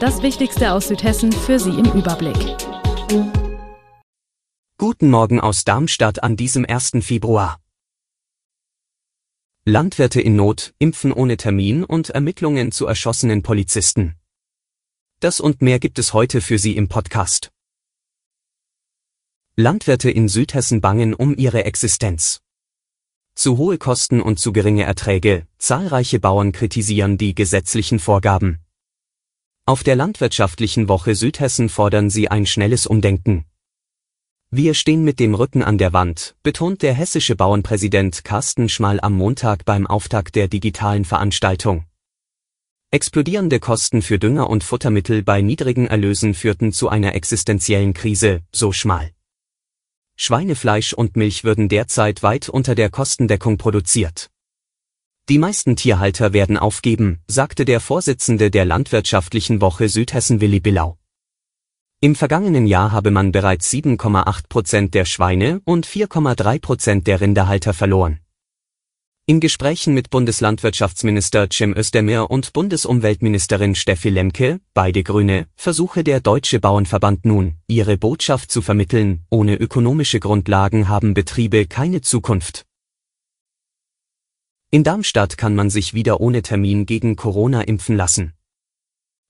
Das Wichtigste aus Südhessen für Sie im Überblick. Guten Morgen aus Darmstadt an diesem 1. Februar. Landwirte in Not, Impfen ohne Termin und Ermittlungen zu erschossenen Polizisten. Das und mehr gibt es heute für Sie im Podcast. Landwirte in Südhessen bangen um ihre Existenz. Zu hohe Kosten und zu geringe Erträge, zahlreiche Bauern kritisieren die gesetzlichen Vorgaben. Auf der landwirtschaftlichen Woche Südhessen fordern sie ein schnelles Umdenken. Wir stehen mit dem Rücken an der Wand, betont der hessische Bauernpräsident Carsten Schmal am Montag beim Auftakt der digitalen Veranstaltung. Explodierende Kosten für Dünger und Futtermittel bei niedrigen Erlösen führten zu einer existenziellen Krise, so Schmal. Schweinefleisch und Milch würden derzeit weit unter der Kostendeckung produziert. Die meisten Tierhalter werden aufgeben, sagte der Vorsitzende der Landwirtschaftlichen Woche Südhessen Willi Billau. Im vergangenen Jahr habe man bereits 7,8 Prozent der Schweine und 4,3 Prozent der Rinderhalter verloren. In Gesprächen mit Bundeslandwirtschaftsminister Cem Özdemir und Bundesumweltministerin Steffi Lemke, beide Grüne, versuche der Deutsche Bauernverband nun, ihre Botschaft zu vermitteln, ohne ökonomische Grundlagen haben Betriebe keine Zukunft. In Darmstadt kann man sich wieder ohne Termin gegen Corona impfen lassen.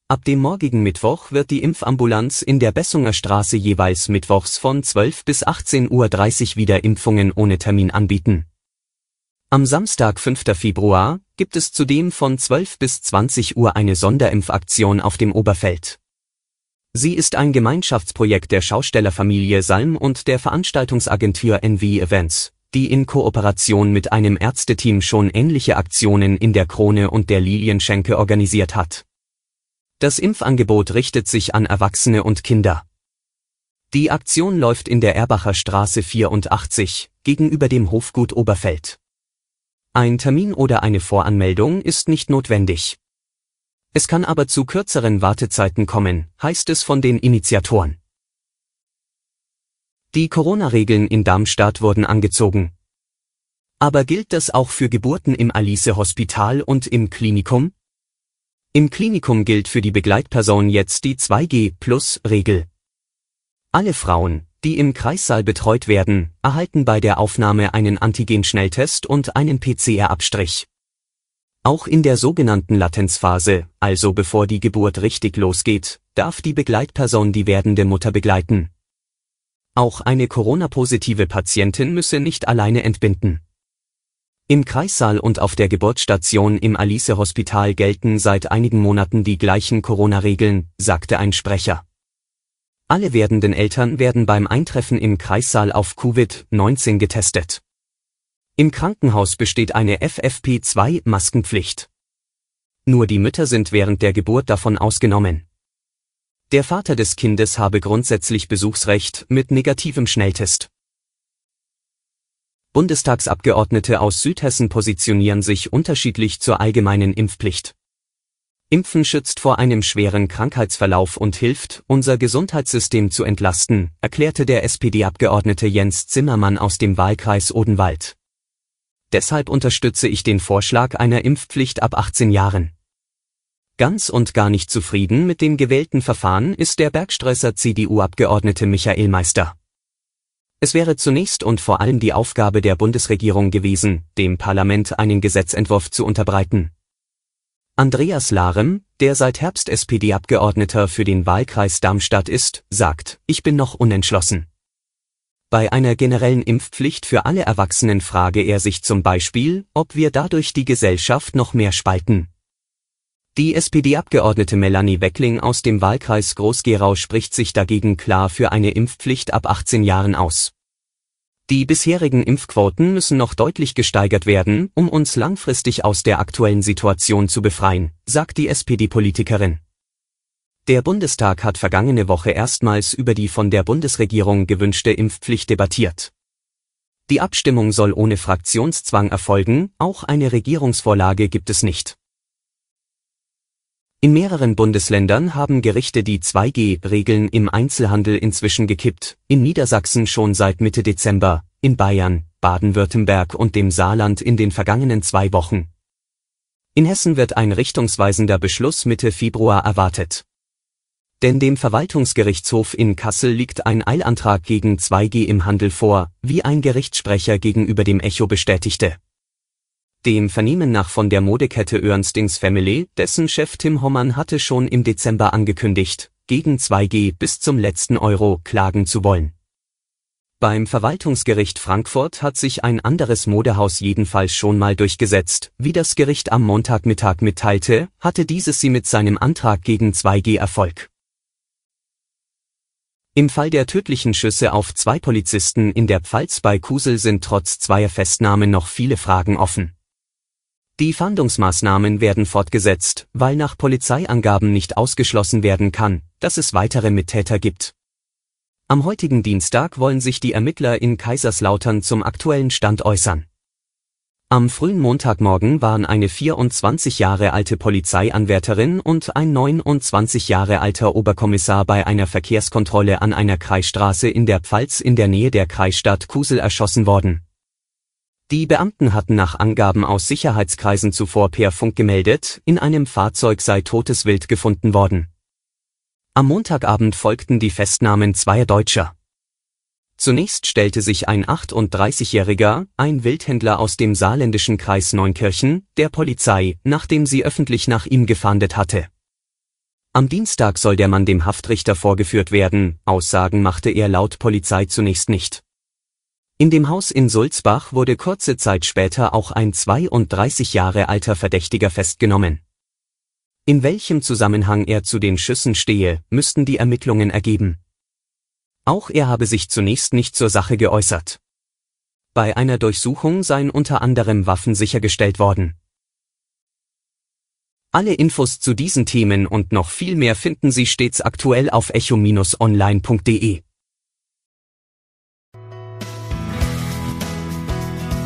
Ab dem morgigen Mittwoch wird die Impfambulanz in der Bessunger Straße jeweils mittwochs von 12 bis 18.30 Uhr wieder Impfungen ohne Termin anbieten. Am Samstag 5. Februar gibt es zudem von 12 bis 20 Uhr eine Sonderimpfaktion auf dem Oberfeld. Sie ist ein Gemeinschaftsprojekt der Schaustellerfamilie Salm und der Veranstaltungsagentur NV Events die in Kooperation mit einem Ärzteteam schon ähnliche Aktionen in der Krone und der Lilienschenke organisiert hat. Das Impfangebot richtet sich an Erwachsene und Kinder. Die Aktion läuft in der Erbacher Straße 84 gegenüber dem Hofgut Oberfeld. Ein Termin oder eine Voranmeldung ist nicht notwendig. Es kann aber zu kürzeren Wartezeiten kommen, heißt es von den Initiatoren. Die Corona-Regeln in Darmstadt wurden angezogen. Aber gilt das auch für Geburten im Alice-Hospital und im Klinikum? Im Klinikum gilt für die Begleitperson jetzt die 2G-Plus-Regel. Alle Frauen, die im Kreissaal betreut werden, erhalten bei der Aufnahme einen Antigen-Schnelltest und einen PCR-Abstrich. Auch in der sogenannten Latenzphase, also bevor die Geburt richtig losgeht, darf die Begleitperson die werdende Mutter begleiten. Auch eine Corona-positive Patientin müsse nicht alleine entbinden. Im Kreissaal und auf der Geburtsstation im Alice-Hospital gelten seit einigen Monaten die gleichen Corona-Regeln, sagte ein Sprecher. Alle werdenden Eltern werden beim Eintreffen im Kreissaal auf Covid-19 getestet. Im Krankenhaus besteht eine FFP2-Maskenpflicht. Nur die Mütter sind während der Geburt davon ausgenommen. Der Vater des Kindes habe grundsätzlich Besuchsrecht mit negativem Schnelltest. Bundestagsabgeordnete aus Südhessen positionieren sich unterschiedlich zur allgemeinen Impfpflicht. Impfen schützt vor einem schweren Krankheitsverlauf und hilft, unser Gesundheitssystem zu entlasten, erklärte der SPD-Abgeordnete Jens Zimmermann aus dem Wahlkreis Odenwald. Deshalb unterstütze ich den Vorschlag einer Impfpflicht ab 18 Jahren. Ganz und gar nicht zufrieden mit dem gewählten Verfahren ist der Bergstresser CDU-Abgeordnete Michael Meister. Es wäre zunächst und vor allem die Aufgabe der Bundesregierung gewesen, dem Parlament einen Gesetzentwurf zu unterbreiten. Andreas Larem, der seit Herbst SPD-Abgeordneter für den Wahlkreis Darmstadt ist, sagt, ich bin noch unentschlossen. Bei einer generellen Impfpflicht für alle Erwachsenen frage er sich zum Beispiel, ob wir dadurch die Gesellschaft noch mehr spalten. Die SPD-Abgeordnete Melanie Weckling aus dem Wahlkreis Groß-Gerau spricht sich dagegen klar für eine Impfpflicht ab 18 Jahren aus. Die bisherigen Impfquoten müssen noch deutlich gesteigert werden, um uns langfristig aus der aktuellen Situation zu befreien, sagt die SPD-Politikerin. Der Bundestag hat vergangene Woche erstmals über die von der Bundesregierung gewünschte Impfpflicht debattiert. Die Abstimmung soll ohne Fraktionszwang erfolgen, auch eine Regierungsvorlage gibt es nicht. In mehreren Bundesländern haben Gerichte die 2G-Regeln im Einzelhandel inzwischen gekippt, in Niedersachsen schon seit Mitte Dezember, in Bayern, Baden-Württemberg und dem Saarland in den vergangenen zwei Wochen. In Hessen wird ein richtungsweisender Beschluss Mitte Februar erwartet. Denn dem Verwaltungsgerichtshof in Kassel liegt ein Eilantrag gegen 2G im Handel vor, wie ein Gerichtssprecher gegenüber dem Echo bestätigte. Dem Vernehmen nach von der Modekette Ernstings Family, dessen Chef Tim Hommern hatte schon im Dezember angekündigt, gegen 2G bis zum letzten Euro klagen zu wollen. Beim Verwaltungsgericht Frankfurt hat sich ein anderes Modehaus jedenfalls schon mal durchgesetzt. Wie das Gericht am Montagmittag mitteilte, hatte dieses sie mit seinem Antrag gegen 2G Erfolg. Im Fall der tödlichen Schüsse auf zwei Polizisten in der Pfalz bei Kusel sind trotz zweier Festnahmen noch viele Fragen offen. Die Fahndungsmaßnahmen werden fortgesetzt, weil nach Polizeiangaben nicht ausgeschlossen werden kann, dass es weitere Mittäter gibt. Am heutigen Dienstag wollen sich die Ermittler in Kaiserslautern zum aktuellen Stand äußern. Am frühen Montagmorgen waren eine 24 Jahre alte Polizeianwärterin und ein 29 Jahre alter Oberkommissar bei einer Verkehrskontrolle an einer Kreisstraße in der Pfalz in der Nähe der Kreisstadt Kusel erschossen worden. Die Beamten hatten nach Angaben aus Sicherheitskreisen zuvor per Funk gemeldet, in einem Fahrzeug sei totes Wild gefunden worden. Am Montagabend folgten die Festnahmen zweier Deutscher. Zunächst stellte sich ein 38-Jähriger, ein Wildhändler aus dem saarländischen Kreis Neunkirchen, der Polizei, nachdem sie öffentlich nach ihm gefahndet hatte. Am Dienstag soll der Mann dem Haftrichter vorgeführt werden, Aussagen machte er laut Polizei zunächst nicht. In dem Haus in Sulzbach wurde kurze Zeit später auch ein 32 Jahre alter Verdächtiger festgenommen. In welchem Zusammenhang er zu den Schüssen stehe, müssten die Ermittlungen ergeben. Auch er habe sich zunächst nicht zur Sache geäußert. Bei einer Durchsuchung seien unter anderem Waffen sichergestellt worden. Alle Infos zu diesen Themen und noch viel mehr finden Sie stets aktuell auf echo-online.de.